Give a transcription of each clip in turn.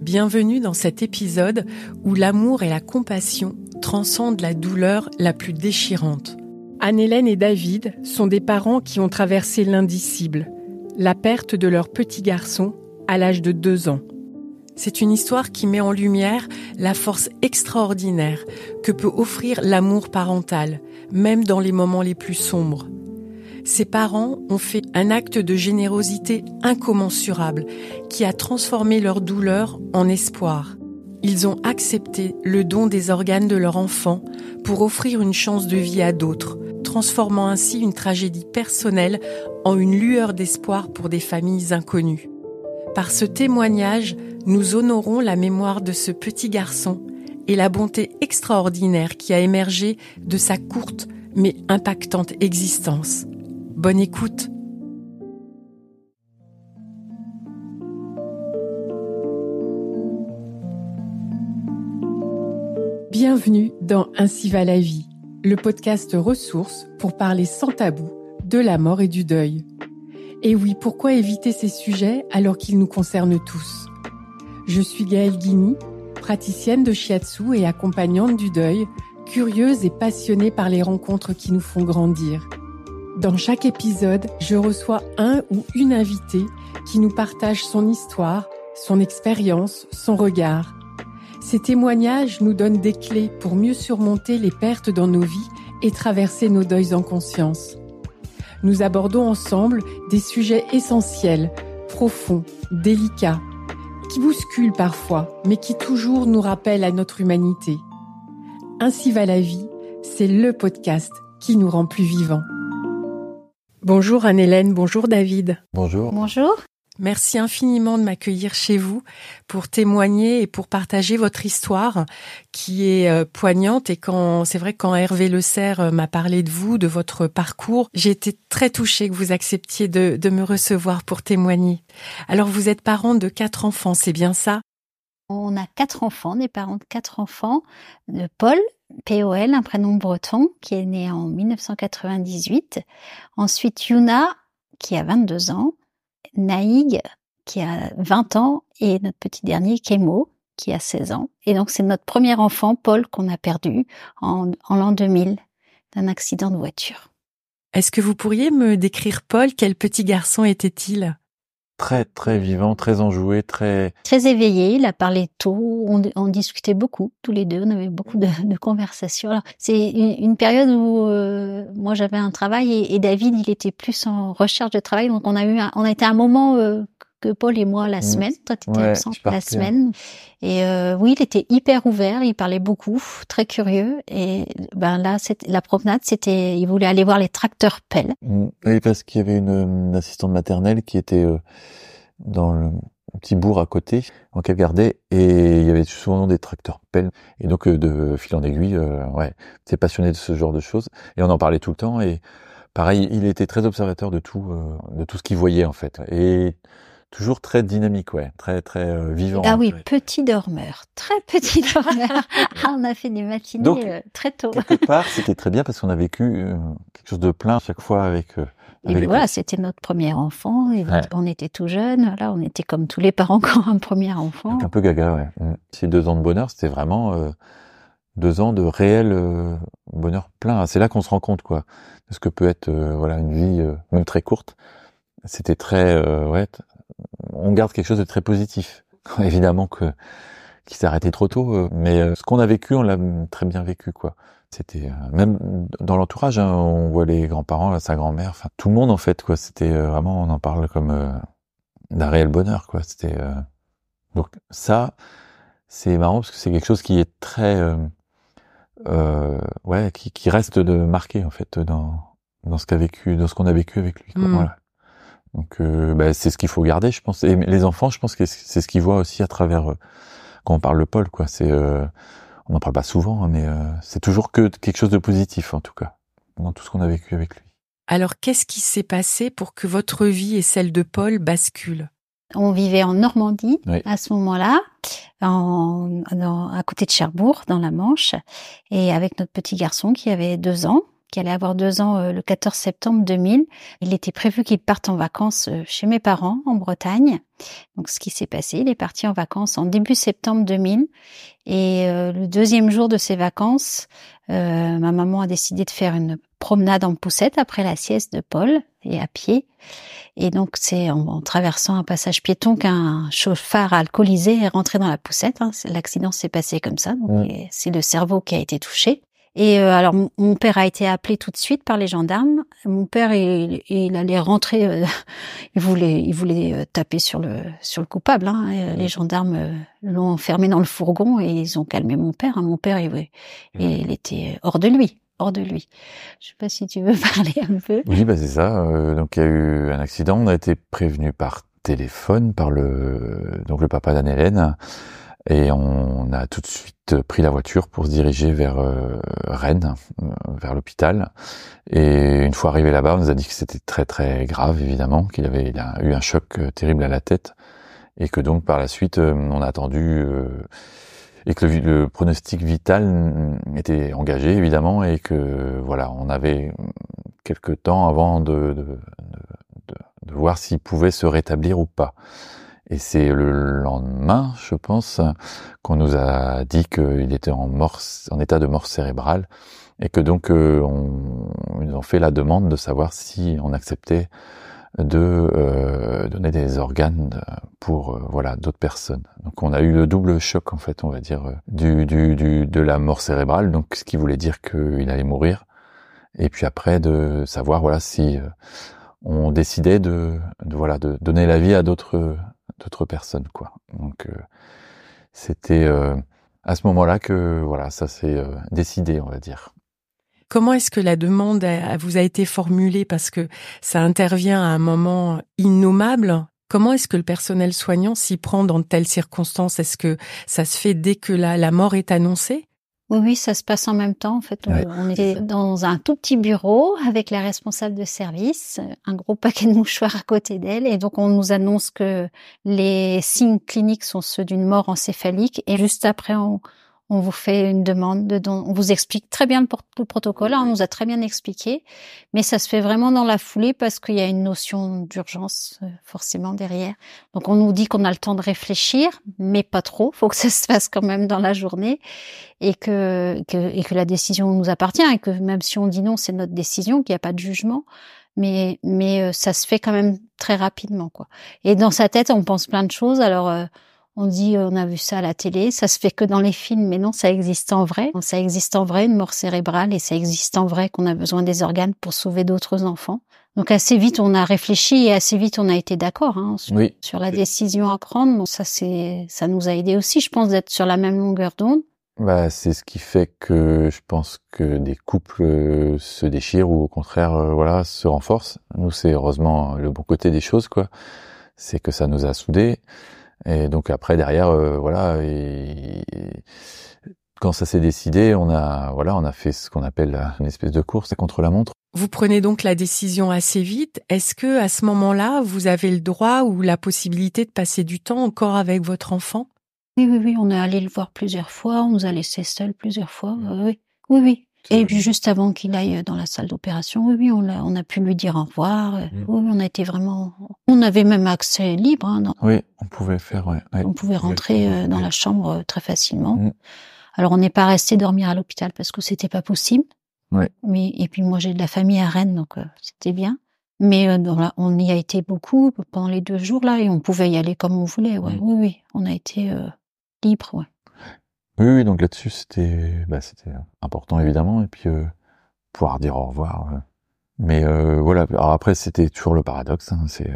Bienvenue dans cet épisode où l'amour et la compassion transcendent la douleur la plus déchirante. Anne-Hélène et David sont des parents qui ont traversé l'indicible, la perte de leur petit garçon à l'âge de deux ans. C'est une histoire qui met en lumière la force extraordinaire que peut offrir l'amour parental, même dans les moments les plus sombres. Ces parents ont fait un acte de générosité incommensurable qui a transformé leur douleur en espoir. Ils ont accepté le don des organes de leur enfant pour offrir une chance de vie à d'autres, transformant ainsi une tragédie personnelle en une lueur d'espoir pour des familles inconnues. Par ce témoignage, nous honorons la mémoire de ce petit garçon et la bonté extraordinaire qui a émergé de sa courte mais impactante existence. Bonne écoute. Bienvenue dans Ainsi va la vie, le podcast ressources pour parler sans tabou de la mort et du deuil. Et oui, pourquoi éviter ces sujets alors qu'ils nous concernent tous? Je suis Gaëlle Guigny, praticienne de shiatsu et accompagnante du deuil, curieuse et passionnée par les rencontres qui nous font grandir. Dans chaque épisode, je reçois un ou une invitée qui nous partage son histoire, son expérience, son regard. Ces témoignages nous donnent des clés pour mieux surmonter les pertes dans nos vies et traverser nos deuils en conscience nous abordons ensemble des sujets essentiels, profonds, délicats, qui bousculent parfois, mais qui toujours nous rappellent à notre humanité. Ainsi va la vie, c'est le podcast qui nous rend plus vivants. Bonjour Anne-Hélène, bonjour David. Bonjour. Bonjour. Merci infiniment de m'accueillir chez vous pour témoigner et pour partager votre histoire qui est euh, poignante. Et quand c'est vrai quand Hervé Le Serre euh, m'a parlé de vous, de votre parcours, j'ai été très touchée que vous acceptiez de, de me recevoir pour témoigner. Alors vous êtes parent de quatre enfants, c'est bien ça? On a quatre enfants, des parents de quatre enfants. De Paul, POL, un prénom breton, qui est né en 1998. Ensuite Yuna, qui a 22 ans. Naïg, qui a 20 ans, et notre petit dernier, Kemo, qui a 16 ans. Et donc, c'est notre premier enfant, Paul, qu'on a perdu en, en l'an 2000 d'un accident de voiture. Est-ce que vous pourriez me décrire Paul Quel petit garçon était-il? Très, très vivant, très enjoué, très... Très éveillé, il a parlé tôt, on, discutait beaucoup, tous les deux, on avait beaucoup de, conversations. C'est une, période où euh, moi j'avais un travail et, et, David, il était plus en recherche de travail, donc on a eu, un, on a été un moment euh, que Paul et moi la mmh. semaine. Toi, tu étais ouais, absent la semaine. Et euh, oui, il était hyper ouvert, il parlait beaucoup, très curieux. Et ben là, la promenade, c'était, il voulait aller voir les tracteurs pelles. Mmh. Oui, parce qu'il y avait une, une, assistante maternelle qui était euh, dans le petit bourg à côté, en gardait, et il y avait souvent des tracteurs pelles. Et donc, euh, de fil en aiguille, euh, ouais, c'est passionné de ce genre de choses. Et on en parlait tout le temps. Et pareil, il était très observateur de tout, euh, de tout ce qu'il voyait en fait. Et toujours très dynamique, ouais, très très euh, vivant. Ah oui, petit dormeur, très petit dormeur. ah, on a fait des matinées Donc, euh, très tôt. quelque part, c'était très bien parce qu'on a vécu euh, quelque chose de plein chaque fois avec. et avec voilà, c'était notre premier enfant. Et ouais. On était tout jeune. Voilà, on était comme tous les parents quand un premier enfant. Donc un peu gaga, ouais. Mmh. Ces deux ans de bonheur, c'était vraiment deux ans de réel bonheur plein. C'est là qu'on se rend compte, quoi, de ce que peut être, voilà, une vie même très courte. C'était très, ouais, on garde quelque chose de très positif. Évidemment que qui s'est arrêté trop tôt, euh, mais euh, ce qu'on a vécu, on l'a très bien vécu, quoi. C'était euh, même dans l'entourage, hein, on voit les grands-parents, sa grand-mère, enfin tout le monde en fait, quoi. C'était vraiment, on en parle comme d'un réel bonheur, quoi. C'était donc ça, c'est marrant parce que c'est quelque chose qui est très, ouais, qui, qui, reste de marqué en fait dans dans ce qu'a vécu, dans ce qu'on a vécu avec lui. Quoi. Mmh. Voilà. Donc euh, bah, c'est ce qu'il faut garder, je pense. Et les enfants, je pense que c'est ce qu'ils voient aussi à travers euh, quand on parle de Paul, quoi. C'est euh, on n'en parle pas souvent, hein, mais euh, c'est toujours que quelque chose de positif en tout cas dans tout ce qu'on a vécu avec lui. Alors qu'est-ce qui s'est passé pour que votre vie et celle de Paul basculent? On vivait en Normandie oui. à ce moment-là, en, en, à côté de Cherbourg, dans la Manche, et avec notre petit garçon qui avait deux ans. Qui allait avoir deux ans euh, le 14 septembre 2000. Il était prévu qu'il parte en vacances euh, chez mes parents en Bretagne. Donc ce qui s'est passé, il est parti en vacances en début septembre 2000. Et euh, le deuxième jour de ses vacances, ma maman a décidé de faire une promenade en poussette après la sieste de Paul et à pied. Et donc c'est en, traversant un passage piéton qu'un chauffard alcoolisé est rentré dans la poussette. Hein. L'accident s'est passé comme ça. C'est le cerveau qui a été touché. Et euh, alors mon père a été appelé tout de suite par les gendarmes. Mon père il, il allait rentrer, euh, il voulait il voulait euh, taper sur le sur le coupable. Hein. les gendarmes l'ont enfermé dans le fourgon et ils ont calmé mon père. Hein. Mon père il, il était hors de lui, hors de lui. Je sais pas si tu veux parler un peu. Oui, bah c'est ça. donc il y a eu un accident. On a été prévenu par téléphone par le donc le papa d'Anne-Hélène et on a tout de suite pris la voiture pour se diriger vers euh, Rennes, euh, vers l'hôpital. Et une fois arrivé là-bas, on nous a dit que c'était très très grave, évidemment, qu'il avait eu un choc euh, terrible à la tête, et que donc par la suite, on a attendu et que le, pronostic vital était engagé, évidemment, et que voilà, on avait quelques temps avant de, de, de, de voir s'il pouvait se rétablir ou pas. Et c'est le lendemain, je pense, qu'on nous a dit qu'il était en, mort, en état de mort cérébrale et que donc euh, on, ils ont fait la demande de savoir si on acceptait de euh, donner des organes pour euh, voilà d'autres personnes. Donc on a eu le double choc en fait, on va dire, du, du, du de la mort cérébrale, donc ce qui voulait dire qu'il allait mourir, et puis après de savoir voilà si on décidait de voilà de donner la vie à d'autres d'autres personnes, quoi. Donc euh, c'était euh, à ce moment-là que voilà, ça s'est euh, décidé, on va dire. Comment est-ce que la demande vous a été formulée? Parce que ça intervient à un moment innommable Comment est-ce que le personnel soignant s'y prend dans de telles circonstances? Est-ce que ça se fait dès que la, la mort est annoncée? Oui, oui, ça se passe en même temps. En fait, on, était dans un tout petit bureau avec la responsable de service, un gros paquet de mouchoirs à côté d'elle, et donc on nous annonce que les signes cliniques sont ceux d'une mort encéphalique, et juste après on, on vous fait une demande, de, on vous explique très bien le, protocole, hein, on nous a très bien expliqué, mais ça se fait vraiment dans la foulée parce qu'il y a une notion d'urgence euh, forcément derrière. Donc on nous dit qu'on a le temps de réfléchir, mais pas trop, faut que ça se fasse quand même dans la journée et que, que et que la décision nous appartient et que même si on dit non, c'est notre décision, qu'il n'y a pas de jugement mais mais euh, ça se fait quand même très rapidement quoi. Et dans sa tête, on pense plein de choses. Alors euh, on dit on a vu ça à la télé, ça se fait que dans les films, mais non, ça existe en vrai. Ça existe en vrai une mort cérébrale et ça existe en vrai qu'on a besoin des organes pour sauver d'autres enfants. Donc assez vite on a réfléchi et assez vite on a été d'accord hein, sur, la décision à prendre. Donc ça c'est ça nous a aidé aussi, je pense, d'être sur la même longueur d'onde. Bah, c'est ce qui fait que je pense que des couples euh, se déchirent ou au contraire, euh, voilà, se renforcent. Nous, c'est heureusement le bon côté des choses, quoi. C'est que ça nous a soudés. Et donc après derrière, euh, voilà, et, quand ça s'est décidé, on a voilà, on a fait ce qu'on appelle une espèce de course contre la montre. Vous prenez donc la décision assez vite. Est-ce que à ce moment-là, vous avez le droit ou la possibilité de passer du temps encore avec votre enfant? Oui, oui, oui. On est allé le voir plusieurs fois. On nous a laissé seuls plusieurs fois. Oui, oui, oui. Et puis juste avant qu'il aille dans la salle d'opération, oui, oui, on a, on a pu lui dire au revoir. Mm. Oui, on a été vraiment. On avait même accès libre. Hein, Oui, on pouvait faire. Ouais, On pouvait rentrer euh, dans la chambre euh, très facilement. Mm. Alors on n'est pas resté dormir à l'hôpital parce que c'était pas possible. Ouais. Mais et puis moi j'ai de la famille à Rennes donc euh, c'était bien. Mais on y a été beaucoup pendant les deux jours là et on pouvait y aller comme on voulait. Ouais. Mm. Oui, oui, on a été libre. Ouais. Oui, donc là-dessus, c'était bah, important évidemment, et puis euh, pouvoir dire au revoir. Euh. Mais euh, voilà, alors après, c'était toujours le paradoxe, hein, c'est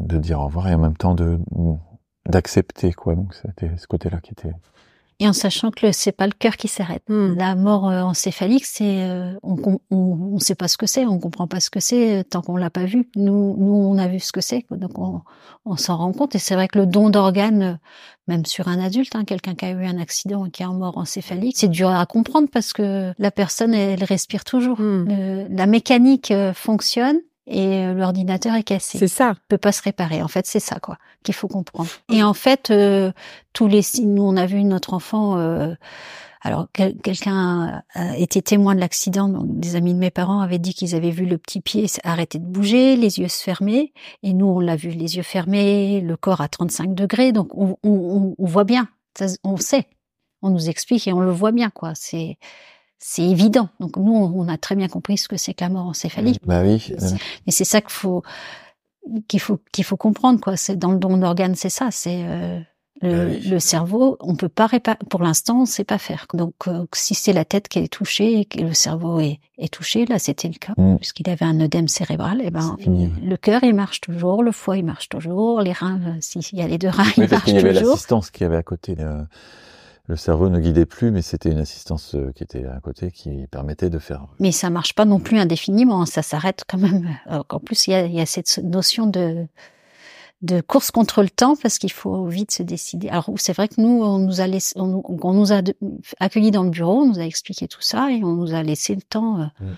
de dire au revoir et en même temps de d'accepter quoi. C'était ce côté-là qui était et en sachant que c'est pas le cœur qui s'arrête. Hmm. La mort euh, encéphalique, c'est euh, on, on, on sait pas ce que c'est, on comprend pas ce que c'est euh, tant qu'on l'a pas vu. Nous, nous, on a vu ce que c'est, donc on, on s'en rend compte. Et c'est vrai que le don d'organes, même sur un adulte, hein, quelqu'un qui a eu un accident et qui est en mort encéphalique, c'est dur à comprendre parce que la personne, elle, respire toujours. Hmm. la mécanique fonctionne, et euh, l'ordinateur est cassé. C'est ça. peut pas se réparer. En fait, c'est ça quoi qu'il faut comprendre. Et en fait, euh, tous les signes, nous on a vu notre enfant euh, Alors quelqu'un était témoin de l'accident, donc des amis de mes parents avaient dit qu'ils avaient vu le petit pied arrêter de bouger, les yeux se fermer, et nous on l'a vu les yeux fermés, le corps à 35 degrés, donc on, on, on voit bien, on sait, on nous explique et on le voit bien quoi. C'est c'est évident. Donc nous, on a très bien compris ce que c'est que la mort encéphalique. Bah oui. Mais c'est ça qu'il faut qu'il faut qu'il faut comprendre quoi. C'est dans le don d'organes, c'est ça. C'est euh, le, bah le, cerveau, on peut pas réparer. Pour l'instant, on sait pas faire. Donc, euh, si c'est la tête qui est touchée et que le cerveau est, est touché, là, c'était le cas, mm. puisqu'il avait un œdème cérébral. Et eh ben, le cœur, il marche toujours, le foie, il marche toujours, les reins, euh, s'il y a les deux reins, il marchent toujours. Il y avait l'assistance qui avait à côté. De le cerveau ne guidait plus, mais c'était une assistance euh, qui était à côté qui permettait de faire. Mais ça marche pas non plus indéfiniment, hein, ça s'arrête quand même. Euh, en plus, il y a, y a, cette notion de de course contre le temps parce qu'il faut vite se décider. Alors c'est vrai que nous, on nous a laissé, on, nous a accueillis dans le bureau, on nous a expliqué tout ça et on nous a laissé le temps. Euh, mm.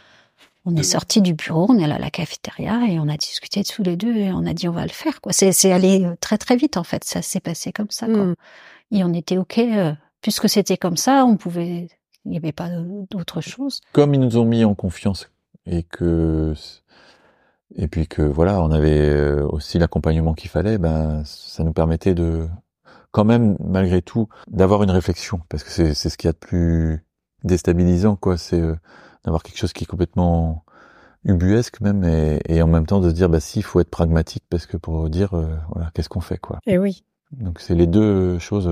On est sorti du bureau, on est allé à la cafétéria et on a discuté tous les deux et on a dit on va le faire. Quoi. C'est, c'est allé très très vite en fait, ça s'est passé comme ça. Quoi. Mm. Et on était ok puisque c'était comme ça, on pouvait, il n'y avait pas d'autre chose. Comme ils nous ont mis en confiance et que, et puis que voilà, on avait euh, aussi l'accompagnement qu'il fallait, ben ça nous permettait de, quand même, malgré tout, d'avoir une réflexion, parce que c'est c'est ce qu'il y a de plus déstabilisant, quoi. C'est euh, d'avoir quelque chose qui est complètement ubuesque même et, et, en même temps de se dire bah si il faut être pragmatique parce que pour dire euh, voilà qu'est-ce qu'on fait quoi. Et eh oui. Donc c'est les deux choses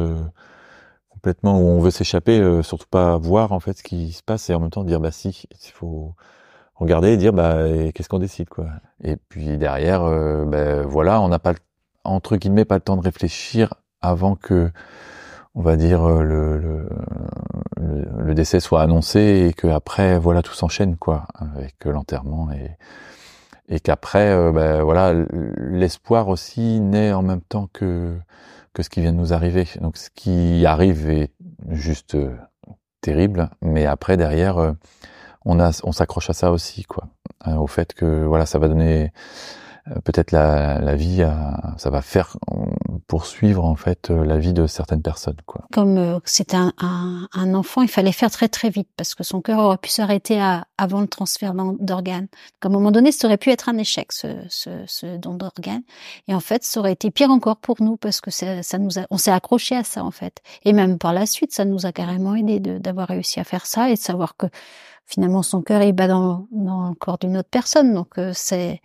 complètement où on veut s'échapper, euh, surtout pas voir en fait ce qui se passe et en même temps dire bah si, il faut regarder et dire bah qu'est-ce qu'on décide quoi. Et puis derrière, euh, bah, voilà, on n'a pas entre guillemets pas le temps de réfléchir avant que on va dire euh, le, le, décès soit annoncé et que après voilà tout s'enchaîne quoi avec l'enterrement et et qu'après bah, voilà l'espoir aussi naît en même temps que que ce qui vient de nous arriver. Donc ce qui arrive est juste euh, terrible, mais après derrière, euh, on a, on s'accroche à ça aussi, quoi, hein, au fait que voilà, ça va donner euh, peut-être la, la vie, ça va faire poursuivre en fait euh, la vie de certaines personnes. Quoi. Comme euh, c'était un, un, un, enfant, il fallait faire très très vite parce que son cœur aurait pu s'arrêter avant le transfert d'organes. À un moment donné, ça aurait pu être un échec ce, ce, ce don d'organes. Et en fait, ça aurait été pire encore pour nous parce que ça, ça nous a, on s'est accroché à ça en fait. Et même par la suite, ça nous a carrément aidé d'avoir réussi à faire ça et de savoir que finalement son cœur il bat dans, dans le corps d'une autre personne. Donc euh, c'est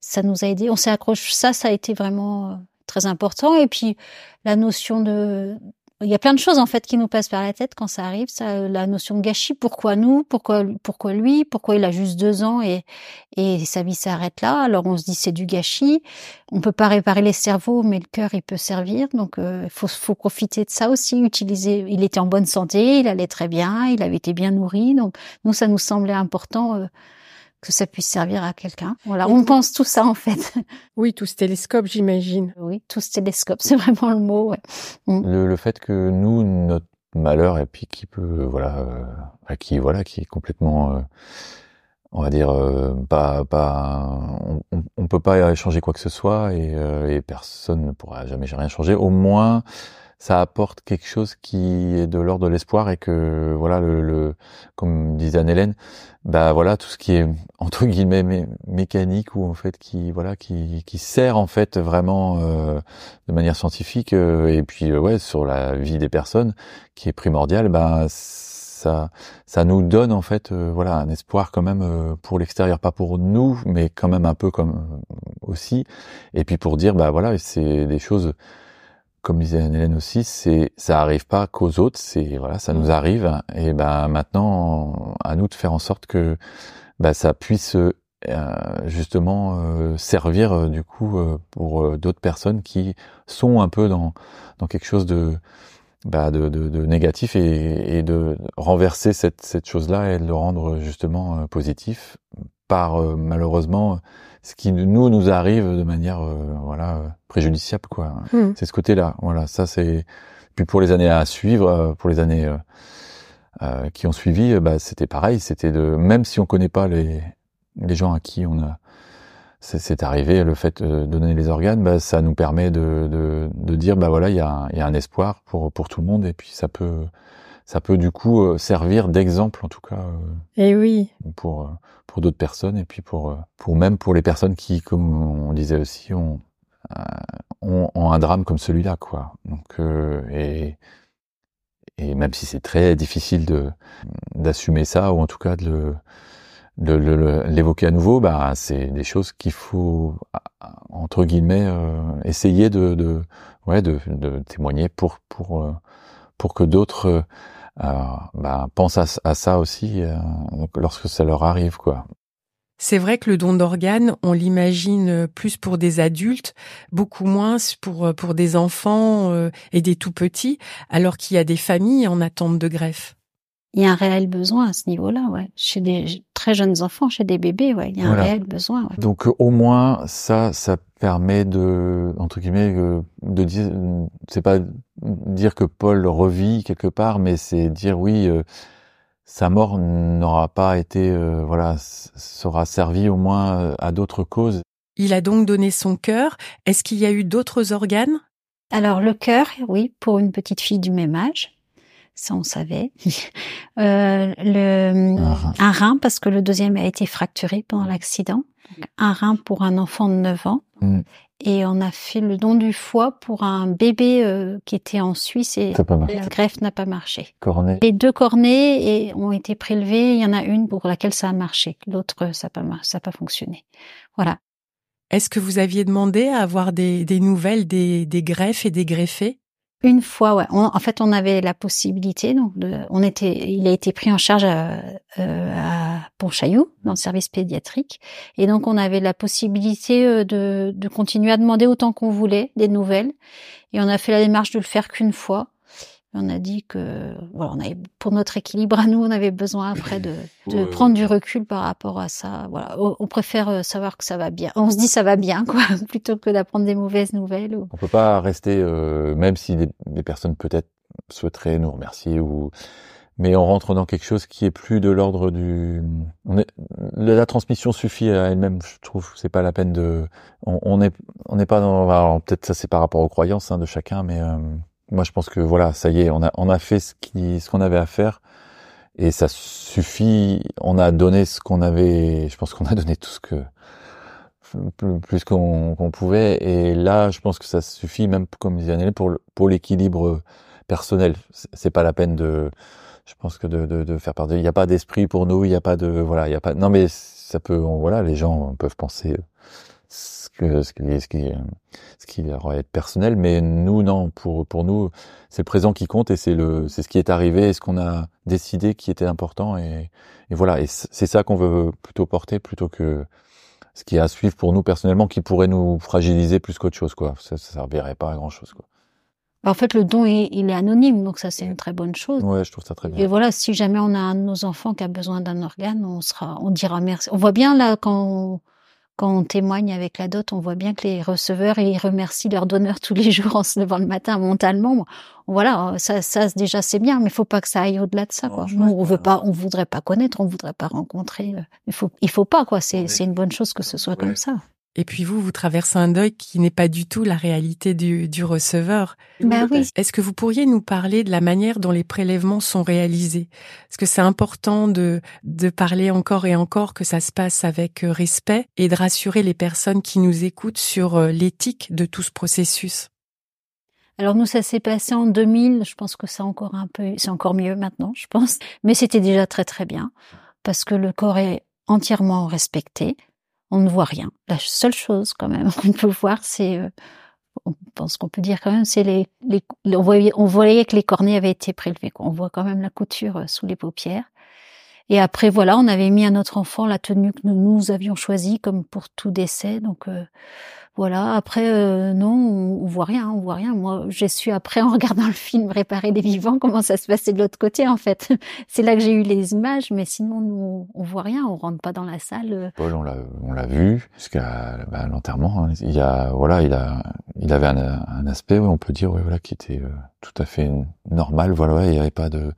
ça nous a aidé. On s'est accroché. Ça, ça a été vraiment très important. Et puis la notion de il y a plein de choses en fait qui nous passent par la tête quand ça arrive. Ça, la notion de gâchis. Pourquoi nous? Pourquoi pourquoi lui? Pourquoi il a juste deux ans et et sa vie s'arrête là? Alors on se dit c'est du gâchis. On peut pas réparer les cerveaux, mais le cœur il peut servir. Donc il euh, faut faut profiter de ça aussi. Utiliser. Il était en bonne santé, il allait très bien, il avait été bien nourri. Donc nous ça nous semblait important. Euh, que ça puisse servir à quelqu'un. Voilà, on pense tout ça en fait. Oui, tout ce télescope, j'imagine. Oui, tout ce télescope, c'est vraiment le mot. Ouais. Mm. Le, le, fait que nous, notre malheur, et puis qui peut, voilà, euh, qui voilà, qui est complètement, euh, on va dire, euh, pas, pas, on, on, peut pas changer quoi que ce soit, et, euh, et personne ne pourra jamais rien changer. Au moins, ça apporte quelque chose qui est de l'ordre de l'espoir et que voilà le, le comme disait Anne-Hélène bah voilà tout ce qui est entre guillemets mécanique ou en fait qui voilà qui, qui sert en fait vraiment euh, de manière scientifique euh, et puis euh, ouais sur la vie des personnes qui est primordial bah ça ça nous donne en fait voilà un espoir quand même pour l'extérieur. Pas pour nous mais quand même un peu comme aussi. Et puis pour dire bah voilà c'est des choses comme disait Hélène aussi, c'est ça arrive pas qu'aux autres, c'est voilà, ça nous arrive. Et ben maintenant à nous de faire en sorte que ben, ça puisse euh, justement euh, servir euh, du coup pour d'autres personnes qui sont un peu dans dans quelque chose de bah, de, de, négatif et, et, de renverser cette, cette chose-là et de le rendre justement positif par malheureusement ce qui nous nous arrive de manière euh, voilà préjudiciable quoi. Hmm. C'est ce côté-là. Voilà, ça c'est. Puis pour les années à suivre, euh, pour les années euh, qui ont suivi, bah, c'était pareil. C'était de même si on connaît pas les les gens à qui on a c'est arrivé le fait de donner les organes, bah, ça nous permet de, de, de dire bah voilà il y a, y a un espoir pour pour tout le monde et puis ça peut ça peut du coup servir d'exemple en tout cas. et eh oui. Pour pour d'autres personnes et puis pour pour même pour les personnes qui, comme on disait aussi, ont ont, ont un drame comme celui-là, quoi. Donc et et même si c'est très difficile de d'assumer ça ou en tout cas de le l'évoquer à nouveau, bah c'est des choses qu'il faut entre guillemets euh, essayer de, de ouais de, de, témoigner pour pour euh, pour que d'autres euh, bah, pensent à, ça aussi lorsque ça leur arrive quoi. C'est vrai que le don d'organes, on l'imagine plus pour des adultes, beaucoup moins pour pour des enfants euh, et des tout petits, alors qu'il y a des familles en attente de greffe. Il y a un réel besoin à ce niveau-là, ouais. Chez des très jeunes enfants, chez des bébés, ouais, il y a un réel besoin. Ouais. Donc au moins ça, ça permet de entre guillemets euh, de dire, c'est pas dire que Paul revit quelque part, mais c'est dire oui. Euh, sa mort n'aura pas été, euh, voilà, sera servi au moins euh, à d'autres causes. Il a donc donné son cœur. Est-ce qu'il y a eu d'autres organes? Alors le cœur, oui, pour une petite fille du même âge. Ça, on savait. euh, le, un rein. un rein. parce que le deuxième a été fracturé pendant l'accident. Un rein pour un enfant de 9 ans. Mm et on a fait le don du foie pour un bébé euh, qui était en Suisse et la greffe n'a pas marché. Cornée. Les deux cornées et, ont été prélevées. Il y en a une pour laquelle ça a marché, l'autre ça n'a pas ça a pas fonctionné. Voilà. Est-ce que vous aviez demandé à avoir des, des nouvelles des, des greffes et des greffés? Une fois, ouais. en fait, on avait la possibilité. Donc, de, on était, il a été pris en charge à, euh, à Pontchaillou dans le service pédiatrique, et donc on avait la possibilité euh, de, de continuer à demander autant qu'on voulait des nouvelles. Et on a fait la démarche de le faire qu'une fois. On a dit que voilà, on avait, pour notre équilibre à nous, on avait besoin après de, de prendre du recul par rapport à ça. Voilà, on, préfère euh, savoir que ça va bien. On se dit ça va bien, quoi, plutôt que d'apprendre des mauvaises nouvelles. Ou... On peut pas rester, euh, même si des, des personnes peut-être souhaiteraient nous remercier ou mais on rentre dans quelque chose qui est plus de l'ordre du on est la transmission suffit à elle-même je trouve c'est pas la peine de on, on est on n'est pas dans peut-être ça c'est par rapport aux croyances hein, de chacun mais euh, moi, je pense que voilà, ça y est, on a, on a fait ce qui, ce qu'on avait à faire, et ça suffit. On a donné ce qu'on avait. Je pense qu'on a donné tout ce que plus qu'on qu'on pouvait. Et là, je pense que ça suffit, même comme disait Anneli, pour pour l'équilibre personnel. C'est pas la peine de. Je pense que de, de, de faire part. Il n'y a pas d'esprit pour nous. Il n'y a pas de voilà. Il y a pas. Non, mais ça peut. Voilà, les gens peuvent penser ce qui, ce qui, ce qui leur être personnel, mais nous non, pour pour nous, c'est le présent qui compte et c'est le c'est ce qui est arrivé et ce qu'on a décidé qui était important et, et voilà et c'est ça qu'on veut plutôt porter plutôt que ce qui est à suivre pour nous personnellement qui pourrait nous fragiliser plus qu'autre chose quoi. Ça, ça servirait pas à grand chose quoi. En fait, le don, il est anonyme, donc ça, c'est une très bonne chose. Ouais, je trouve ça très bien. Et voilà, si jamais on a un de nos enfants qui a besoin d'un organe, on sera, on dira merci. On voit bien là quand quand on témoigne avec la dot, on voit bien que les receveurs ils remercient leur donneur tous les jours en se levant le matin mentalement. Voilà, ça, ça déjà c'est bien, mais il faut pas que ça aille au-delà de ça. Quoi. on veut pas, on voudrait pas connaître, on voudrait pas rencontrer. Euh, il faut, il faut pas quoi. C'est, c'est une bonne chose que ce soit comme ça. Et puis vous, vous traversez un deuil qui n'est pas du tout la réalité du, du receveur. Ben oui. Est-ce que vous pourriez nous parler de la manière dont les prélèvements sont réalisés? Est-ce que c'est important de, de parler encore et encore que ça se passe avec euh, respect et de rassurer les personnes qui nous écoutent sur euh, l'éthique de tout ce processus? Alors nous, ça s'est passé en 2000. Je pense que c'est encore un peu, c'est encore mieux maintenant, je pense. Mais c'était déjà très très bien parce que le corps est entièrement respecté on ne voit rien. La seule chose quand même qu'on peut voir, c'est, euh, on pense qu'on peut dire quand même, c'est les, les on, voyait, on voyait que les cornets avaient été prélevés. On voit quand même la couture euh, sous les paupières. Et après, voilà, on avait mis à notre enfant la tenue que nous, nous avions choisie comme pour tout décès. Donc, euh, voilà. Après, euh, non, on, voit rien, on voit rien. Moi, j'ai su après en regardant le film Réparer les vivants comment ça se passait de l'autre côté en fait. C'est là que j'ai eu les images, mais sinon nous, on voit rien, on rentre pas dans la salle. Paul, on l'a, on l'a vu jusqu'à bah, l'enterrement. Hein. Il y a, voilà, il a, il avait un, un aspect, on peut dire, ouais, voilà, qui était euh, tout à fait normal. Voilà, il n'y avait pas de,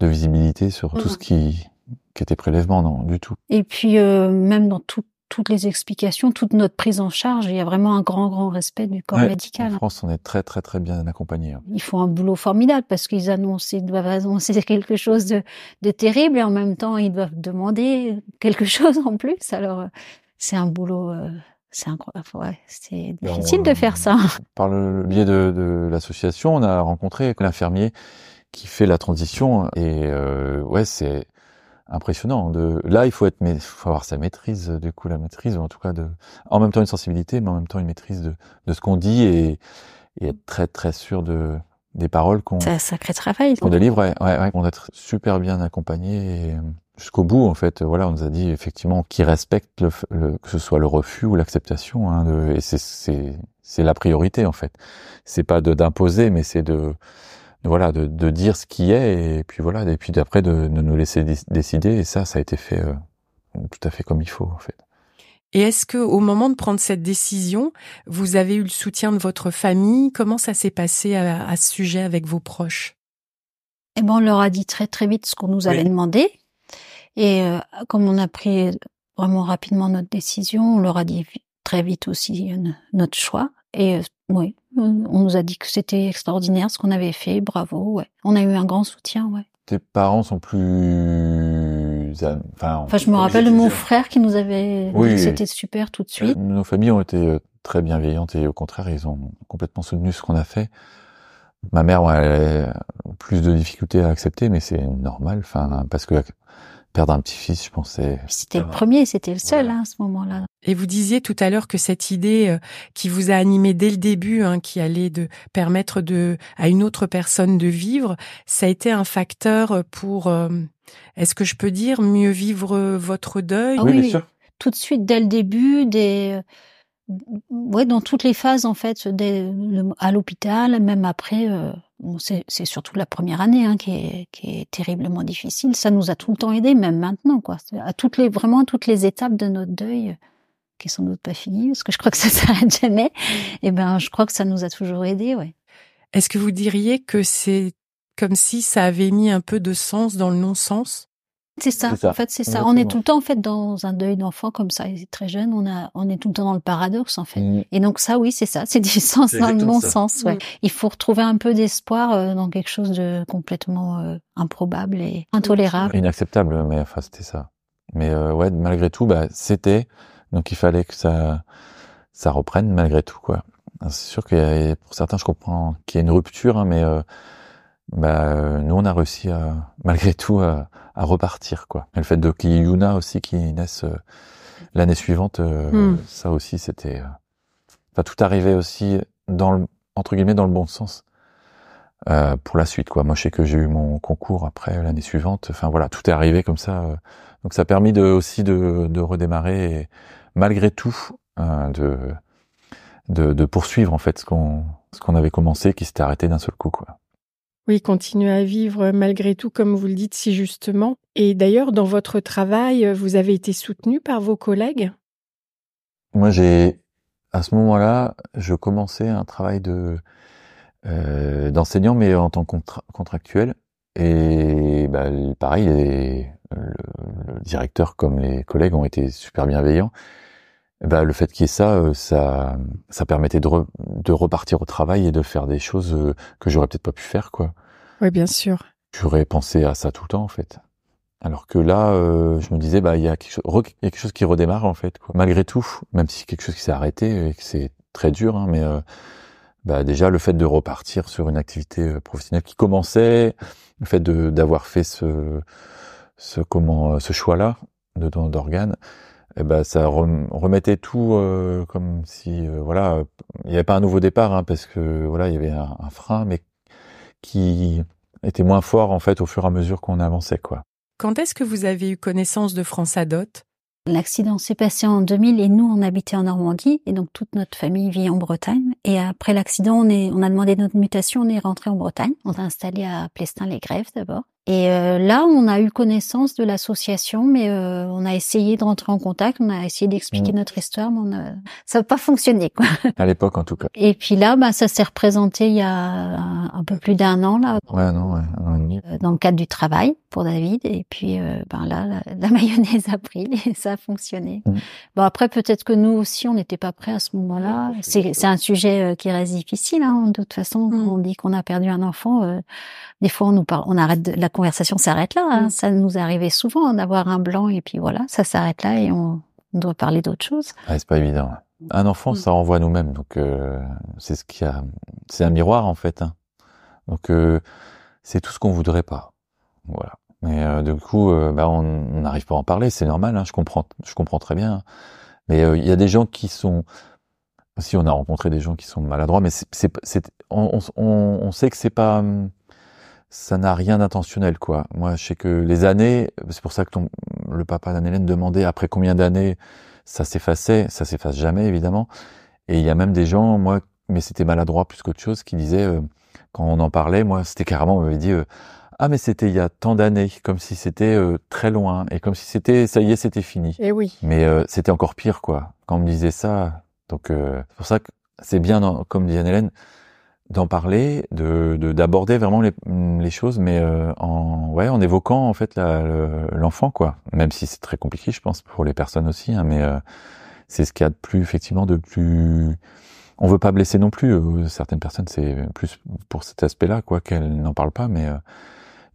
de visibilité sur tout ce qui, qui était prélèvement, non, du tout. Et puis euh, même dans tout toutes les explications, toute notre prise en charge. Il y a vraiment un grand, grand respect du corps Ouais. médical. En France, on est très très très bien accompagné. hein. Ils font un boulot formidable parce qu'ils annoncent, ils doivent annoncer quelque chose de, de terrible et en même temps ils doivent demander quelque chose en plus. Alors euh, c'est un boulot, euh, c'est incroyable. Ouais, c'est difficile de faire ça. Par le biais de, de l'association, on a rencontré l'infirmier qui fait la transition et euh, ouais, c'est impressionnant. De là, il faut être, mais faut avoir sa maîtrise, du coup, la maîtrise, ou en tout cas de, en même temps une sensibilité, mais en même temps une maîtrise de, de ce qu'on dit et, et être très très sûr de des paroles qu'on C'est un sacré travail. qu'on délivre. Ouais, ouais, ouais, on doit être super bien accompagné euh, jusqu'au bout. En fait, voilà, on nous a dit effectivement qu'ils respectent le, le- que ce soit le refus ou l'acceptation. Hein, de- et c'est c'est c'est la priorité en fait. C'est pas de d'imposer, mais c'est de, voilà de, de dire ce qui est et puis voilà et puis d'après de, de nous laisser dé- décider et ça ça a été fait euh, tout à fait comme il faut en fait Et est-ce que au moment de prendre cette décision, vous avez eu le soutien de votre famille? Comment ça s'est passé à, à ce sujet avec vos proches? Et ben on leur a dit très très vite ce qu'on nous avait demandé. Et euh, comme on a pris vraiment rapidement notre décision, on leur a dit très vite aussi euh, notre choix. Et euh, oui, on nous a dit que c'était extraordinaire ce qu'on avait fait, bravo. Ouais, on a eu un grand soutien. Ouais. tes parents sont plus enfin, Enfin, je me rappelle de mon frère qui nous avait Oui, dit que c'était super tout de suite. nos familles ont été euh, très bienveillantes et au contraire ils ont complètement soutenu ce qu'on a fait ma mère ouais, elle a plus de difficultés à accepter mais c'est normal enfin parce que perdre un petit-fils je pensais C'était le premier, c'était le seul hein, à ce moment-là. Et vous disiez tout à l'heure que cette idée euh, qui vous a animé dès le début, hein, qui allait de permettre de à une autre personne de vivre, ça a été un facteur pour, euh, est-ce que je peux dire, mieux vivre votre deuil? Ah oui, oui, bien sûr. Tout de suite dès le début des ouais dans toutes les phases en fait dès le- à l'hôpital même après euh, bon, c'est surtout la première année hein, qui est qui est terriblement difficile. Ça nous a tout le temps aidé même maintenant quoi. À toutes les vraiment à toutes les étapes de notre deuil euh, qui sont sans doute pas finies parce que je crois que ça s'arrête jamais. Et ben je crois que ça nous a toujours aidé ouais. Est-ce que vous diriez que c'est comme si ça avait mis un peu de sens dans le non-sens? C'est ça. En fait, c'est ça. On est tout le temps en fait dans un deuil d'enfant comme ça. Il est très jeune. On a, on est tout le temps dans le paradoxe en fait. Mm. Et donc ça, oui, c'est ça. C'est du sens dans le bon ça. sens. Ouais. Mm. Il faut retrouver un peu d'espoir euh, dans quelque chose de complètement euh, improbable et intolérable. inacceptable mais enfin c'était ça mais euh, ouais malgré tout bah c'était donc il fallait que ça ça reprenne malgré tout quoi c'est sûr que pour certains je comprends qu'il y a une rupture hein, mais euh, bah euh, nous on a réussi à malgré tout à, à repartir quoi. Et le fait de qu'il y ait Yuna aussi qui naisse euh, l'année suivante euh, Hmm. ça aussi c'était euh, enfin tout arrivait aussi dans le entre guillemets dans le bon sens euh, pour la suite quoi. Moi je sais que j'ai eu mon concours après l'année suivante. Enfin voilà tout est arrivé comme ça donc ça a permis de aussi de, de redémarrer et malgré tout de, de de poursuivre en fait ce qu'on ce qu'on avait commencé qui s'était arrêté d'un seul coup quoi Oui, continuer à vivre malgré tout, comme vous le dites si justement. Et d'ailleurs, dans votre travail, vous avez été soutenu par vos collègues? Moi j'ai à ce moment-là je commençais un travail de euh, d'enseignant mais en tant que contra- contractuel. Et bah, pareil les- le, le directeur comme les collègues ont été super bienveillants Eh ben, le fait qu'il y ait ça, euh, ça, ça permettait de, re- de repartir au travail et de faire des choses euh, que j'aurais peut-être pas pu faire, quoi. Oui, bien sûr. J'aurais pensé à ça tout le temps, en fait. Alors que là, euh, je me disais, bah, il y a quelque chose, re- il y a quelque chose qui redémarre, en fait, quoi. Malgré tout, même si c'est quelque chose qui s'est arrêté et que c'est très dur, hein, mais euh, bah, déjà le fait de repartir sur une activité professionnelle qui commençait, le fait d'avoir fait ce, ce comment, ce choix-là de don d'organes, eh ben ça rem- remettait tout euh, comme si euh, voilà il n'y avait pas un nouveau départ hein, parce que voilà il y avait un, un frein mais qui était moins fort en fait au fur et à mesure qu'on avançait quoi. Quand est-ce que vous avez eu connaissance de France Adot L'accident s'est passé en 2000 et nous, on habitait en Normandie et donc toute notre famille vit en Bretagne. Et après l'accident, on est, on a demandé notre mutation, on est rentré en Bretagne. On s'est installé à Plestin-les-Grèves d'abord. Et euh, là, on a eu connaissance de l'association, mais euh, on a essayé de rentrer en contact, on a essayé d'expliquer Mm. notre histoire, mais on a... ça n'a pas fonctionné. Quoi. À l'époque en tout cas. Et puis là, bah, ça s'est représenté il y a un, un peu plus d'un an là. Ouais non ouais, an et demi. euh, dans le cadre du travail pour David. Et puis, euh, ben là, la, la mayonnaise a pris et ça a fonctionné. Mm. Bon, après, peut-être que nous aussi, on n'était pas prêts à ce moment-là. C'est c'est un sujet euh, qui reste difficile. Hein. De toute façon, quand Mm. on dit qu'on a perdu un enfant, euh, des fois, on nous parle, on arrête, de- la conversation s'arrête là. Hein. Mm. Ça nous arrivé souvent d'avoir un blanc et puis voilà, ça s'arrête là et on, on doit parler d'autre chose. Ouais, c'est pas évident. Un enfant, Mm. ça renvoie à nous-mêmes, donc euh, c'est ce qui a, c'est un miroir en fait. hein. Donc euh, c'est tout ce qu'on voudrait pas. Voilà. Mais euh, du coup, euh, bah, on n'arrive pas à en parler, c'est normal. Hein, je comprends, je comprends très bien. Mais euh, il y a des gens qui sont, si on a rencontré des gens qui sont maladroits, mais c'est, c'est, c'est- on, on, on sait que c'est pas, hum, ça n'a rien d'intentionnel quoi. Moi, je sais que les années, c'est pour ça que ton, le papa d'Anne-Hélène demandait après combien d'années ça s'effaçait, ça s'efface jamais évidemment. Et il y a même des gens, moi, mais c'était maladroit plus qu'autre chose, qui disaient euh, quand on en parlait, moi, c'était carrément, on m'avait dit euh, ah mais c'était il y a tant d'années, comme si c'était euh, très loin et comme si c'était ça y est, c'était fini. Eh oui. Mais euh, c'était encore pire quoi. Quand on me disait ça, donc euh, c'est pour ça que c'est bien, comme dit Anne-Hélène, d'en parler, de de- d'aborder vraiment les, les choses, mais euh, en ouais en évoquant en fait l'enfant quoi. Même si c'est très compliqué, je pense pour les personnes aussi, hein, mais euh, c'est ce qu'il y a de plus effectivement de plus. On veut pas blesser non plus. euh, Certaines personnes, c'est plus pour cet aspect-là quoi qu'elles n'en parlent pas, mais euh,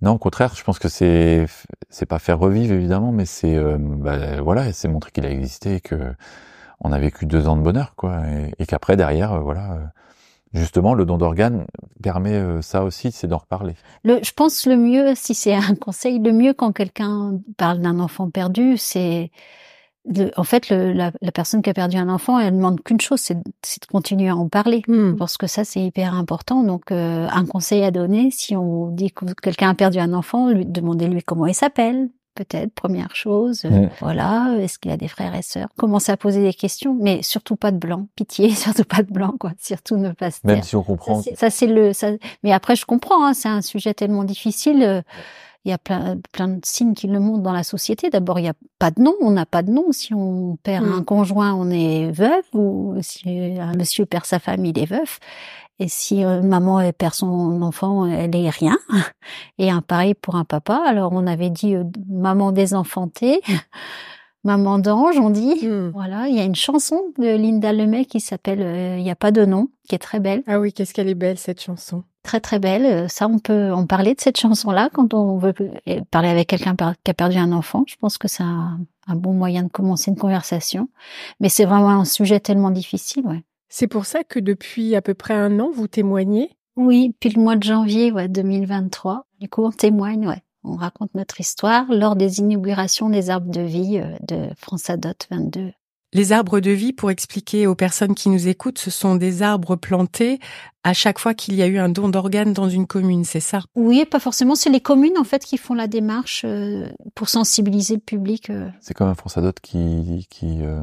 non, au contraire, je pense que c'est c'est pas faire revivre évidemment, mais c'est euh, bah, voilà, c'est montrer qu'il a existé et que on a vécu deux ans de bonheur quoi, et, et qu'après derrière, euh, voilà, justement, le don d'organes permet euh, ça aussi, c'est d'en reparler. Le, je pense le mieux, si c'est un conseil, le mieux quand quelqu'un parle d'un enfant perdu, c'est en fait le- la, la personne qui a perdu un enfant, elle demande qu'une chose, c'est de, c'est de continuer à en parler. Hmm. Parce que ça, c'est hyper important. Donc, euh, un conseil à donner, si on dit que quelqu'un a perdu un enfant, lui, demandez-lui comment il s'appelle, peut-être, première chose. Euh. Voilà, est-ce qu'il a des frères et sœurs? Commencez à poser des questions, mais surtout pas de blanc. Pitié, surtout pas de blanc, quoi. Surtout ne pas se Même taire. si on comprend. Ça, c'est- le. Ça... Mais après, je comprends. Hein, c'est un sujet tellement difficile. euh, Il y a plein, plein de signes qui le montrent dans la société. D'abord, il n'y a pas de nom. On n'a pas de nom. Si on perd un conjoint, on est veuve. Ou si un monsieur perd sa femme, il est veuf. Et si euh, maman elle perd son enfant, elle est rien. Et un pareil pour un papa. Alors, on avait dit euh, maman désenfantée, maman d'ange, on dit. Hmm. Voilà, il y a une chanson de Linda Lemay qui s'appelle euh, Il n'y a pas de nom, qui est très belle Ah oui, qu'est-ce qu'elle est belle cette chanson. très très belle. Ça, on peut en parler de cette chanson-là quand on veut parler avec quelqu'un qui a perdu un enfant. Je pense que c'est un, un bon moyen de commencer une conversation. Mais c'est vraiment un sujet tellement difficile, ouais. C'est pour ça que depuis à peu près un an, vous témoignez? Oui, puis le mois de janvier, ouais, 2023. Du coup, on témoigne, ouais. On raconte notre histoire lors des inaugurations des arbres de vie euh, de France Adot 22. Les arbres de vie, pour expliquer aux personnes qui nous écoutent, ce sont des arbres plantés à chaque fois qu'il y a eu un don d'organes dans une commune, c'est ça? Oui, pas forcément. C'est les communes, en fait, qui font la démarche euh, pour sensibiliser le public. euh. C'est comme un France Adot qui qui euh,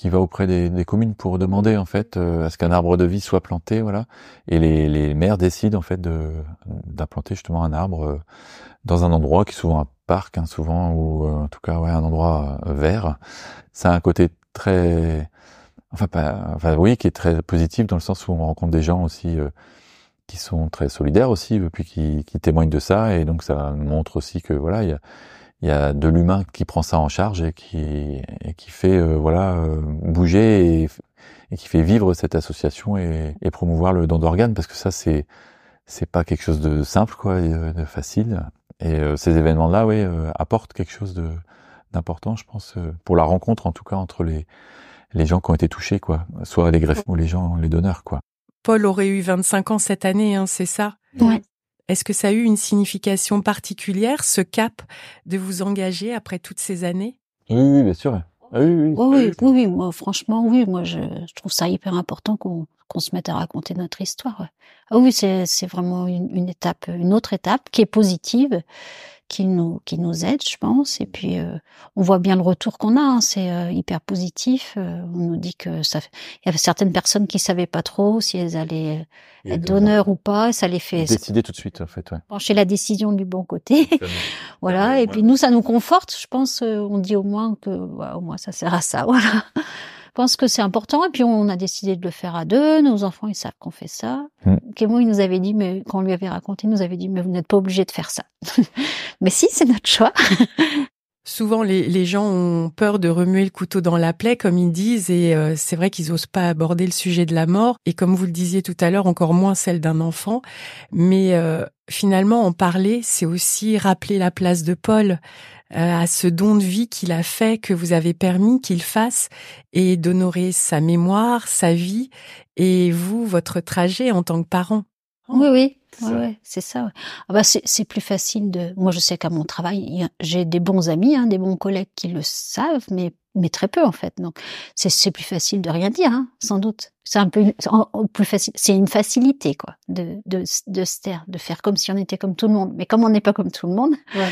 qui va auprès des, des communes pour demander en fait euh, à ce qu'un arbre de vie soit planté, voilà. Et les, les maires décident en fait d'implanter justement un arbre euh, dans un endroit qui est souvent un parc, hein, souvent ou euh, en tout cas ouais un endroit euh, vert. Ça a un côté très enfin pas enfin oui qui est très positif dans le sens où on rencontre des gens aussi euh, qui sont très solidaires aussi puis qui, qui témoignent de ça et donc ça montre aussi que voilà il y a il y a de l'humain qui prend ça en charge et qui et qui fait euh, voilà euh, bouger et, et qui fait vivre cette association et, et promouvoir le don d'organes parce que ça c'est c'est pas quelque chose de simple quoi et, euh, de facile. Et euh, ces événements là oui euh, apportent quelque chose de d'important je pense euh, pour la rencontre en tout cas entre les les gens qui ont été touchés quoi. Soit les greffes ou les gens les donneurs quoi. Paul aurait eu 25 ans cette année, hein, c'est ça? Ouais. Est-ce que ça a eu une signification particulière, ce cap de vous engager après toutes ces années? Oui oui bien sûr. Ah oui, oui, Oui, oui, oui, oui, moi, franchement, oui, moi, je, je trouve ça hyper important qu'on qu'on se mette à raconter notre histoire. Ah oui, c'est c'est vraiment une, une étape, une autre étape qui est positive, qui nous qui nous aide, je pense. Et puis, euh, on voit bien le retour qu'on a, hein, c'est euh, hyper positif. Euh, on nous dit que ça, il y avait certaines personnes qui savaient pas trop si elles allaient Et être donneurs ou pas. Ça les fait décider tout de suite en fait ouais pencher la décision du bon côté. Voilà, et puis nous, ça nous conforte, je pense. euh, On dit au moins que, ouais, au moins, ça sert à ça, voilà. Pense que c'est important. Et puis on a décidé de le faire à deux. Nos enfants, ils savent qu'on fait ça. Mm. Kémo, il nous avait dit, mais quand on lui avait raconté, il nous avait dit, mais vous n'êtes pas obligé de faire ça. mais si, c'est notre choix. Souvent, les, les, gens ont peur de remuer le couteau dans la plaie, comme ils disent, et euh, c'est vrai qu'ils osent pas aborder le sujet de la mort, et comme vous le disiez tout à l'heure, encore moins celle d'un enfant. Mais euh, finalement, en parler, c'est aussi rappeler la place de Paul euh, à ce don de vie qu'il a fait, que vous avez permis qu'il fasse, et d'honorer sa mémoire, sa vie, et vous, votre trajet en tant que parent. Oui, oui, Ouais, ouais, c'est ça. Ouais. Ah bah c'est plus facile de. Moi, je sais qu'à mon travail, j'ai des bons amis, hein, des bons collègues qui le savent, mais mais très peu en fait. Donc c'est plus facile de rien dire, hein, sans doute. C'est un peu plus facile. C'est une facilité quoi, de de de se taire, de faire comme si on était comme tout le monde. Mais comme on n'est pas comme tout le monde, ouais.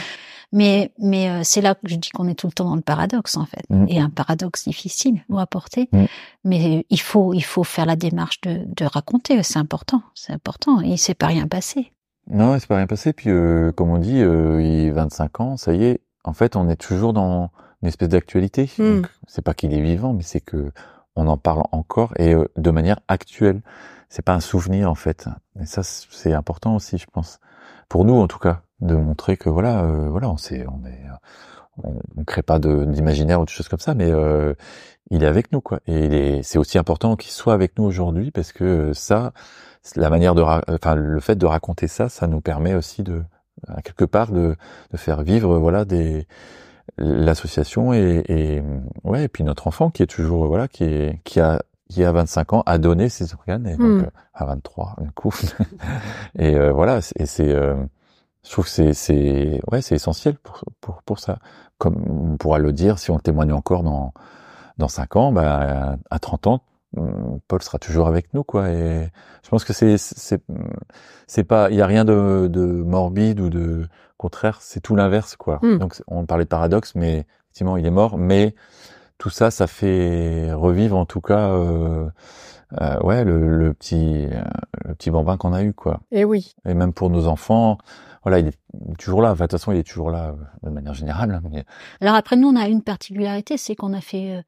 Mais, mais euh, c'est là que je dis qu'on est tout le temps dans le paradoxe en fait, Mm. et un paradoxe difficile à porter. Mm. Mais il faut, il faut faire la démarche de, de raconter. C'est important, c'est important. Et il s'est pas rien passé. Non, il s'est pas rien passé. Puis, euh, comme on dit, euh, il a 25 ans, ça y est. En fait, on est toujours dans une espèce d'actualité. Mm. Donc, C'est pas qu'il est vivant, mais c'est que on en parle encore et euh, de manière actuelle. C'est pas un souvenir en fait. Et ça, c'est important aussi, je pense, pour nous en tout cas, de montrer que voilà, euh, voilà, on sait, on est, on, crée pas d'imaginaire ou de choses comme ça, mais euh, il est avec nous quoi. Et c'est aussi important qu'il soit avec nous aujourd'hui parce que euh, ça, la manière de, enfin, le fait de raconter ça, ça nous permet aussi de, quelque part, de, de faire vivre, voilà, des l'association et, et ouais, et puis notre enfant qui est toujours, voilà, qui est, qui a qui a 25 ans a donné ses organes et donc Mm. euh, à 23 un coup et euh, voilà et c'est euh, je trouve que c'est c'est ouais c'est essentiel pour pour pour ça comme on pourra le dire si on le témoigne encore dans dans 5 ans bah à 30 ans hum, Paul sera toujours avec nous quoi et je pense que c'est c'est c'est pas il y a rien de de morbide ou de contraire c'est tout l'inverse quoi Mm. donc on parlait de paradoxe mais effectivement il est mort mais tout ça, ça fait revivre en tout cas, euh, euh, ouais, le, le petit, euh, le petit bambin qu'on a eu, quoi. Et oui. Et même pour nos enfants, voilà, il est toujours là. Enfin, de toute façon, il est toujours là euh, de manière générale. hein, mais- Alors après, nous, on a une particularité, c'est qu'on a fait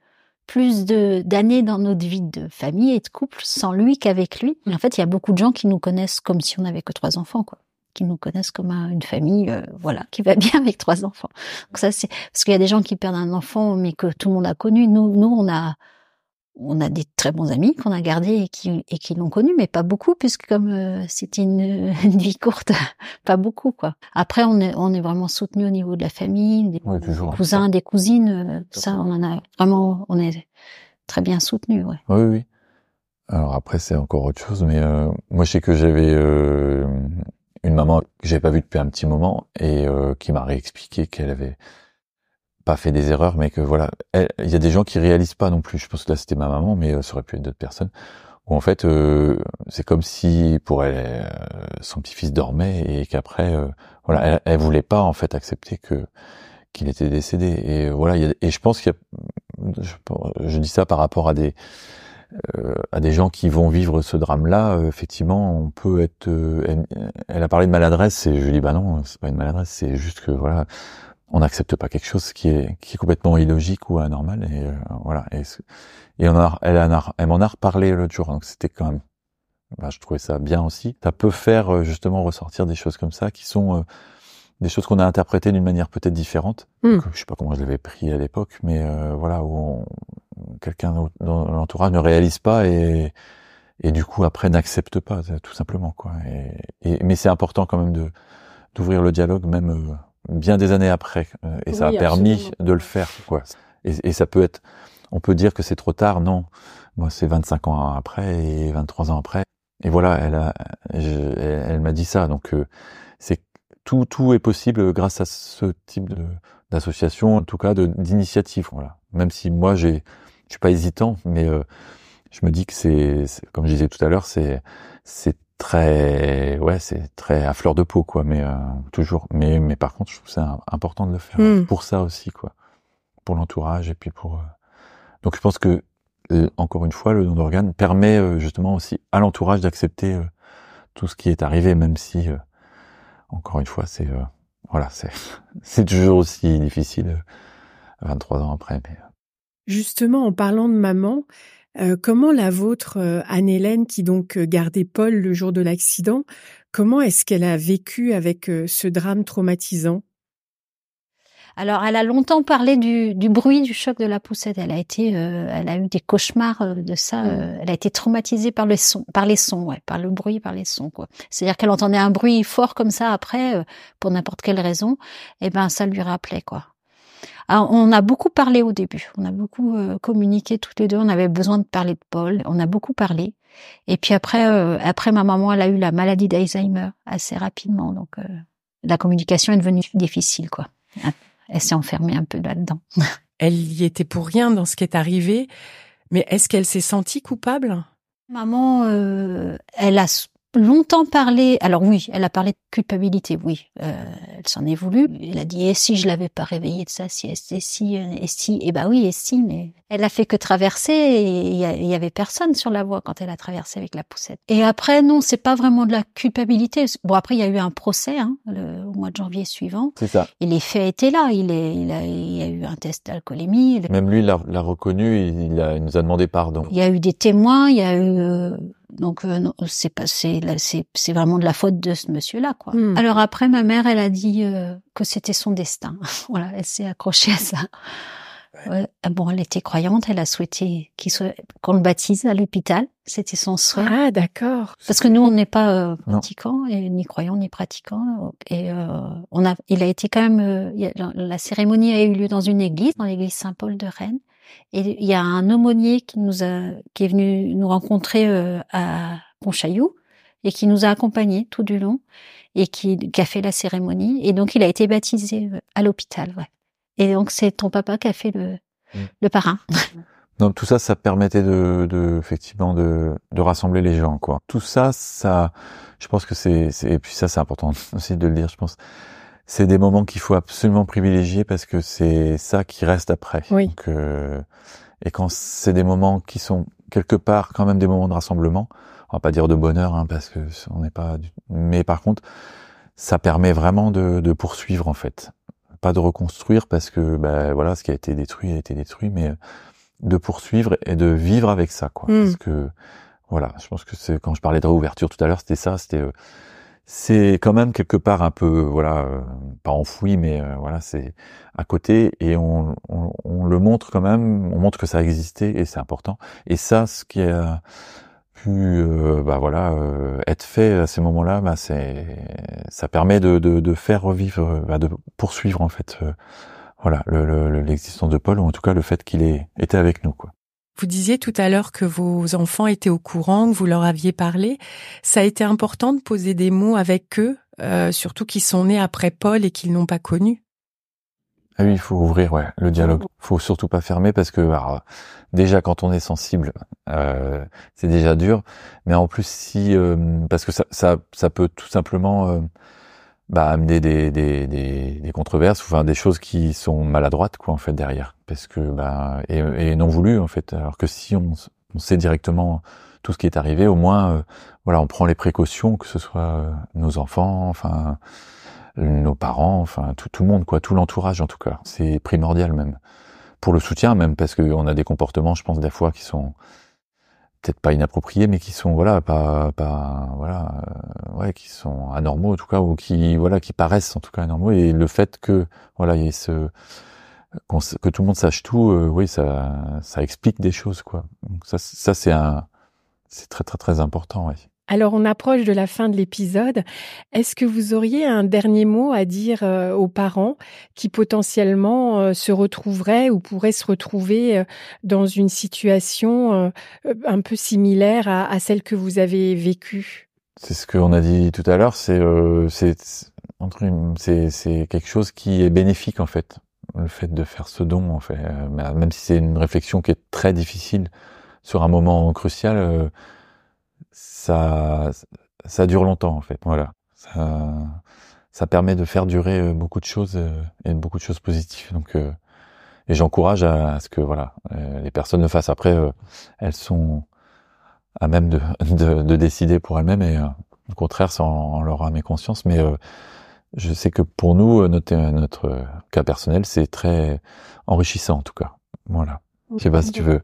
plus de d'années dans notre vie de famille et de couple sans lui qu'avec lui. Et en fait, il y a beaucoup de gens qui nous connaissent comme si on n'avait que trois enfants, quoi. Qui nous connaissent comme un- une famille, euh, voilà, qui va bien avec trois enfants. Donc ça, c'est parce qu'il y a des gens qui perdent un enfant, mais que tout le monde a connu. Nous, nous, on a on a des très bons amis qu'on a gardés et qui et qui l'ont connu, mais pas beaucoup puisque comme euh, c'était une, une vie courte, pas beaucoup quoi. Après, on est on est vraiment soutenu au niveau de la famille, des, toujours. des cousins, des cousines. euh, ça, on en a vraiment, on est très bien soutenu. Ouais. Oui, oui. Alors après, c'est encore autre chose, mais euh, moi, je sais que j'avais une maman que j'avais pas vue depuis un petit moment et euh, qui m'a réexpliqué qu'elle avait pas fait des erreurs, mais que voilà, il y a des gens qui réalisent pas non plus. Je pense que là, c'était ma maman, mais euh, ça aurait pu être d'autres personnes. Où en fait, euh, c'est comme si pour elle, euh, son petit-fils dormait et qu'après, euh, voilà, elle, elle voulait pas en fait accepter que qu'il était décédé. Et voilà, il y a- et je pense qu'il y a, je, je dis ça par rapport à des euh, à des gens qui vont vivre ce drame-là, euh, effectivement, on peut être. euh, elle, elle a parlé de maladresse, et je lui dis bah non, c'est pas une maladresse, c'est juste que voilà, on n'accepte pas quelque chose qui est qui est complètement illogique ou anormal, et euh, voilà. Et, et on a, elle, a, elle m'en a reparlé l'autre jour, donc c'était quand même. bah, je trouvais ça bien aussi. Ça peut faire euh, justement ressortir des choses comme ça qui sont euh, des choses qu'on a interprétées d'une manière peut-être différente. Mm. Que je sais pas comment je l'avais pris à l'époque, mais euh, voilà où on- quelqu'un dans l'entourage ne réalise pas et et du coup après n'accepte pas tout simplement quoi. Et, et- mais c'est important quand même de d'ouvrir le dialogue même euh, bien des années après euh, et ça a permis absolument. de le faire quoi. Et, et ça peut être on peut dire que c'est trop tard non. Moi c'est 25 ans après et 23 ans après et voilà elle a je- elle, elle m'a dit ça donc euh, c'est tout tout est possible grâce à ce type de d'association en tout cas de d'initiative voilà. Même si moi j'ai je suis pas hésitant, mais euh, je me dis que c'est, comme je disais tout à l'heure, c'est c'est très ouais, c'est très à fleur de peau quoi, mais euh, toujours. Mais mais par contre, je trouve un- important de le faire Mm. pour ça aussi quoi, pour l'entourage et puis pour. euh, Donc je pense que euh, encore une fois, le don d'organes permet euh, justement aussi à l'entourage d'accepter euh, tout ce qui est arrivé, même si euh, encore une fois, c'est euh, voilà, c'est c'est toujours aussi difficile euh, 23 ans après. Mais, euh, Justement, en parlant de maman, euh, comment la vôtre, euh, Anne-Hélène, qui donc euh, gardait Paul le jour de l'accident, comment est-ce qu'elle a vécu avec ce drame traumatisant? Alors, elle a longtemps parlé du, du, bruit du choc de la poussette. Elle a été, elle a eu des cauchemars de ça. Mmh. elle a été traumatisée par les sons, par les sons, ouais, par le bruit, par les sons, quoi. C'est-à-dire qu'elle entendait un bruit fort comme ça après, pour n'importe quelle raison, et eh ben ça lui rappelait quoi. On a beaucoup parlé au début, on a beaucoup euh, communiqué toutes les deux, on avait besoin de parler de Paul, on a beaucoup parlé. Et puis après, euh, après ma maman, elle a eu la maladie d'Alzheimer assez rapidement, donc euh, la communication est devenue difficile, quoi. Elle s'est enfermée un peu là-dedans. Elle y était pour rien dans ce qui est arrivé, mais est-ce qu'elle s'est sentie coupable? Maman, elle a longtemps parlé. Alors oui, elle a parlé de culpabilité. Oui, euh, elle s'en est voulu. Elle a dit et si je l'avais pas réveillée de ça, si et si et si. Et bah oui, et si. Mais elle a fait que traverser. Et il y, avait personne sur la voie quand elle a traversé avec la poussette. Et après non, c'est pas vraiment de la culpabilité. Bon après il y a eu un procès hein, le, au mois de janvier suivant. C'est ça. Et les faits étaient là. Il est, il a, il y a eu un test d'alcoolémie. Même lui l'a reconnu. Il, a, il nous a demandé pardon. Il y a eu des témoins. Il y a eu euh, donc euh, c'est pas c'est c'est vraiment de la faute de ce monsieur-là quoi. Hmm. Alors après ma mère elle a dit euh, que c'était son destin. voilà, elle s'est accrochée à ça. bon, elle était croyante, elle a souhaité qu'il soit qu'on le baptise à l'hôpital. C'était son souhait. Ah d'accord. Parce que nous on n'est pas euh, pratiquants et ni croyants ni pratiquants et on a il a été quand même la cérémonie a eu lieu dans une église dans l'église Saint-Paul de Rennes et il y a un aumônier qui nous a, qui est venu nous rencontrer euh, à Pontchaillou et qui nous a accompagnés tout du long et qui, qui, a fait la cérémonie. Et donc il a été baptisé euh, à l'hôpital. Ouais. Et donc c'est ton papa qui a fait le, mmh. le parrain. Donc tout ça, ça permettait de, de effectivement de, de, rassembler les gens, quoi. Tout ça, ça, je pense que c'est, et puis ça, c'est important aussi de le dire. Je pense, c'est des moments qu'il faut absolument privilégier parce que c'est ça qui reste après. Oui. Donc, euh, et quand c'est des moments qui sont quelque part quand même des moments de rassemblement, on va pas dire de bonheur hein, parce que on n'est pas. Mais par contre, ça permet vraiment de, de, poursuivre en fait, pas de reconstruire parce que ben voilà, ce qui a été détruit a été détruit, mais de poursuivre et de vivre avec ça quoi. Hmm. Parce que voilà, je pense que c'est quand je parlais de réouverture tout à l'heure, c'était ça, c'était euh, c'est quand même quelque part un peu voilà euh, pas enfoui mais euh, voilà c'est à côté et on, on, le montre quand même on montre que ça a existé et c'est important. Et ça ce qui a pu euh, bah voilà être fait à ces moments-là bah c'est ça permet de faire revivre bah, de poursuivre en fait voilà l'existence le, de Paul ou en tout cas le fait qu'il ait été avec nous quoi vous disiez tout à l'heure que vos enfants étaient au courant, que vous leur aviez parlé. Ça a été important de poser des mots avec eux, euh, surtout qu'ils sont nés après Paul et qu'ils n'ont pas connu. Ah oui, il faut ouvrir ouais, le dialogue. faut surtout pas fermer parce que déjà quand on est sensible, euh, c'est déjà dur. Mais en plus si euh, parce que ça, ça, ça peut tout simplement bah, amener des, des, des, des, controverses, enfin des choses qui sont maladroites quoi en fait derrière, parce que bah et, et non voulu en fait. Alors que si on, on, sait directement tout ce qui est arrivé, au moins euh, voilà on prend les précautions, que ce soit euh, nos enfants, enfin nos parents, enfin tout, tout le monde quoi, tout l'entourage en tout cas. C'est primordial même pour le soutien même parce qu'on a des comportements, je pense des fois qui sont peut-être pas inappropriés, mais qui sont voilà pas pas voilà euh, ouais qui sont anormaux en tout cas ou qui voilà qui paraissent en tout cas anormaux et le fait que voilà il y ait ce que tout le monde sache tout, euh, oui ça ça explique des choses quoi. Donc ça ça c'est un c'est très très très important ouais. Alors on approche de la fin de l'épisode. Est-ce que vous auriez un dernier mot à dire euh, aux parents qui potentiellement euh, se retrouveraient ou pourraient se retrouver euh, dans une situation un peu similaire à, celle que vous avez vécue? C'est ce qu'on a dit tout à l'heure. C'est c'est c'est quelque chose qui est bénéfique en fait. Le fait de faire ce don en fait, même si c'est une réflexion qui est très difficile sur un moment crucial ça, ça dure longtemps en fait. Voilà, ça, ça permet de faire durer euh, beaucoup de choses euh, et beaucoup de choses positives. Donc, euh, et j'encourage à, ce que voilà, les personnes le fassent. Après, elles sont à même de, de, de décider pour elles-mêmes et au contraire, c'est en, leur âme et conscience. Mais je sais que pour nous, notre, notre cas personnel, c'est très enrichissant en tout cas. Voilà. Je sais pas si tu veux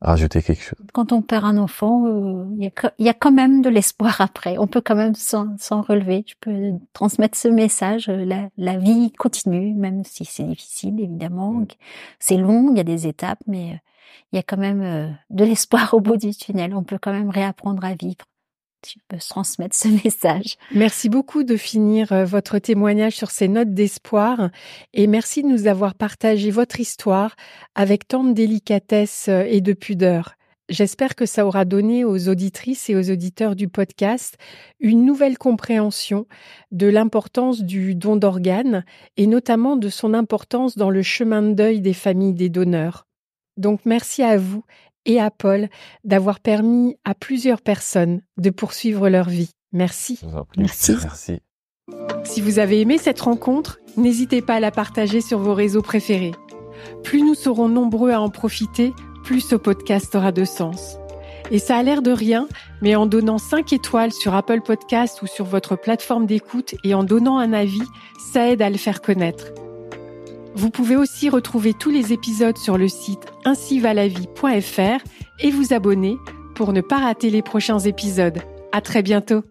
rajouter quelque chose. Quand on perd un enfant, euh, il y, a, quand même de l'espoir après. On peut quand même s'en relever. Je peux transmettre ce message. La, la vie continue, même si c'est difficile, évidemment. Mm. C'est long, il y a des étapes, mais euh, il y a quand même euh, de l'espoir au bout du tunnel. On peut quand même réapprendre à vivre tu peux transmettre ce message. Merci beaucoup de finir euh, votre témoignage sur ces notes d'espoir et merci de nous avoir partagé votre histoire avec tant de délicatesse euh, et de pudeur. J'espère que ça aura donné aux auditrices et aux auditeurs du podcast une nouvelle compréhension de l'importance du don d'organes et notamment de son importance dans le chemin de deuil des familles des donneurs. Donc merci à vous et à Paul d'avoir permis à plusieurs personnes de poursuivre leur vie. Merci. Merci. Merci. Si vous avez aimé cette rencontre, n'hésitez pas à la partager sur vos réseaux préférés. Plus nous serons nombreux à en profiter, plus ce podcast aura de sens. Et ça a l'air de rien, mais en donnant 5 étoiles sur Apple Podcast ou sur votre plateforme d'écoute et en donnant un avis, ça aide à le faire connaître. Vous pouvez aussi retrouver tous les épisodes sur le site ainsivalavie.fr et vous abonner pour ne pas rater les prochains épisodes. À très bientôt!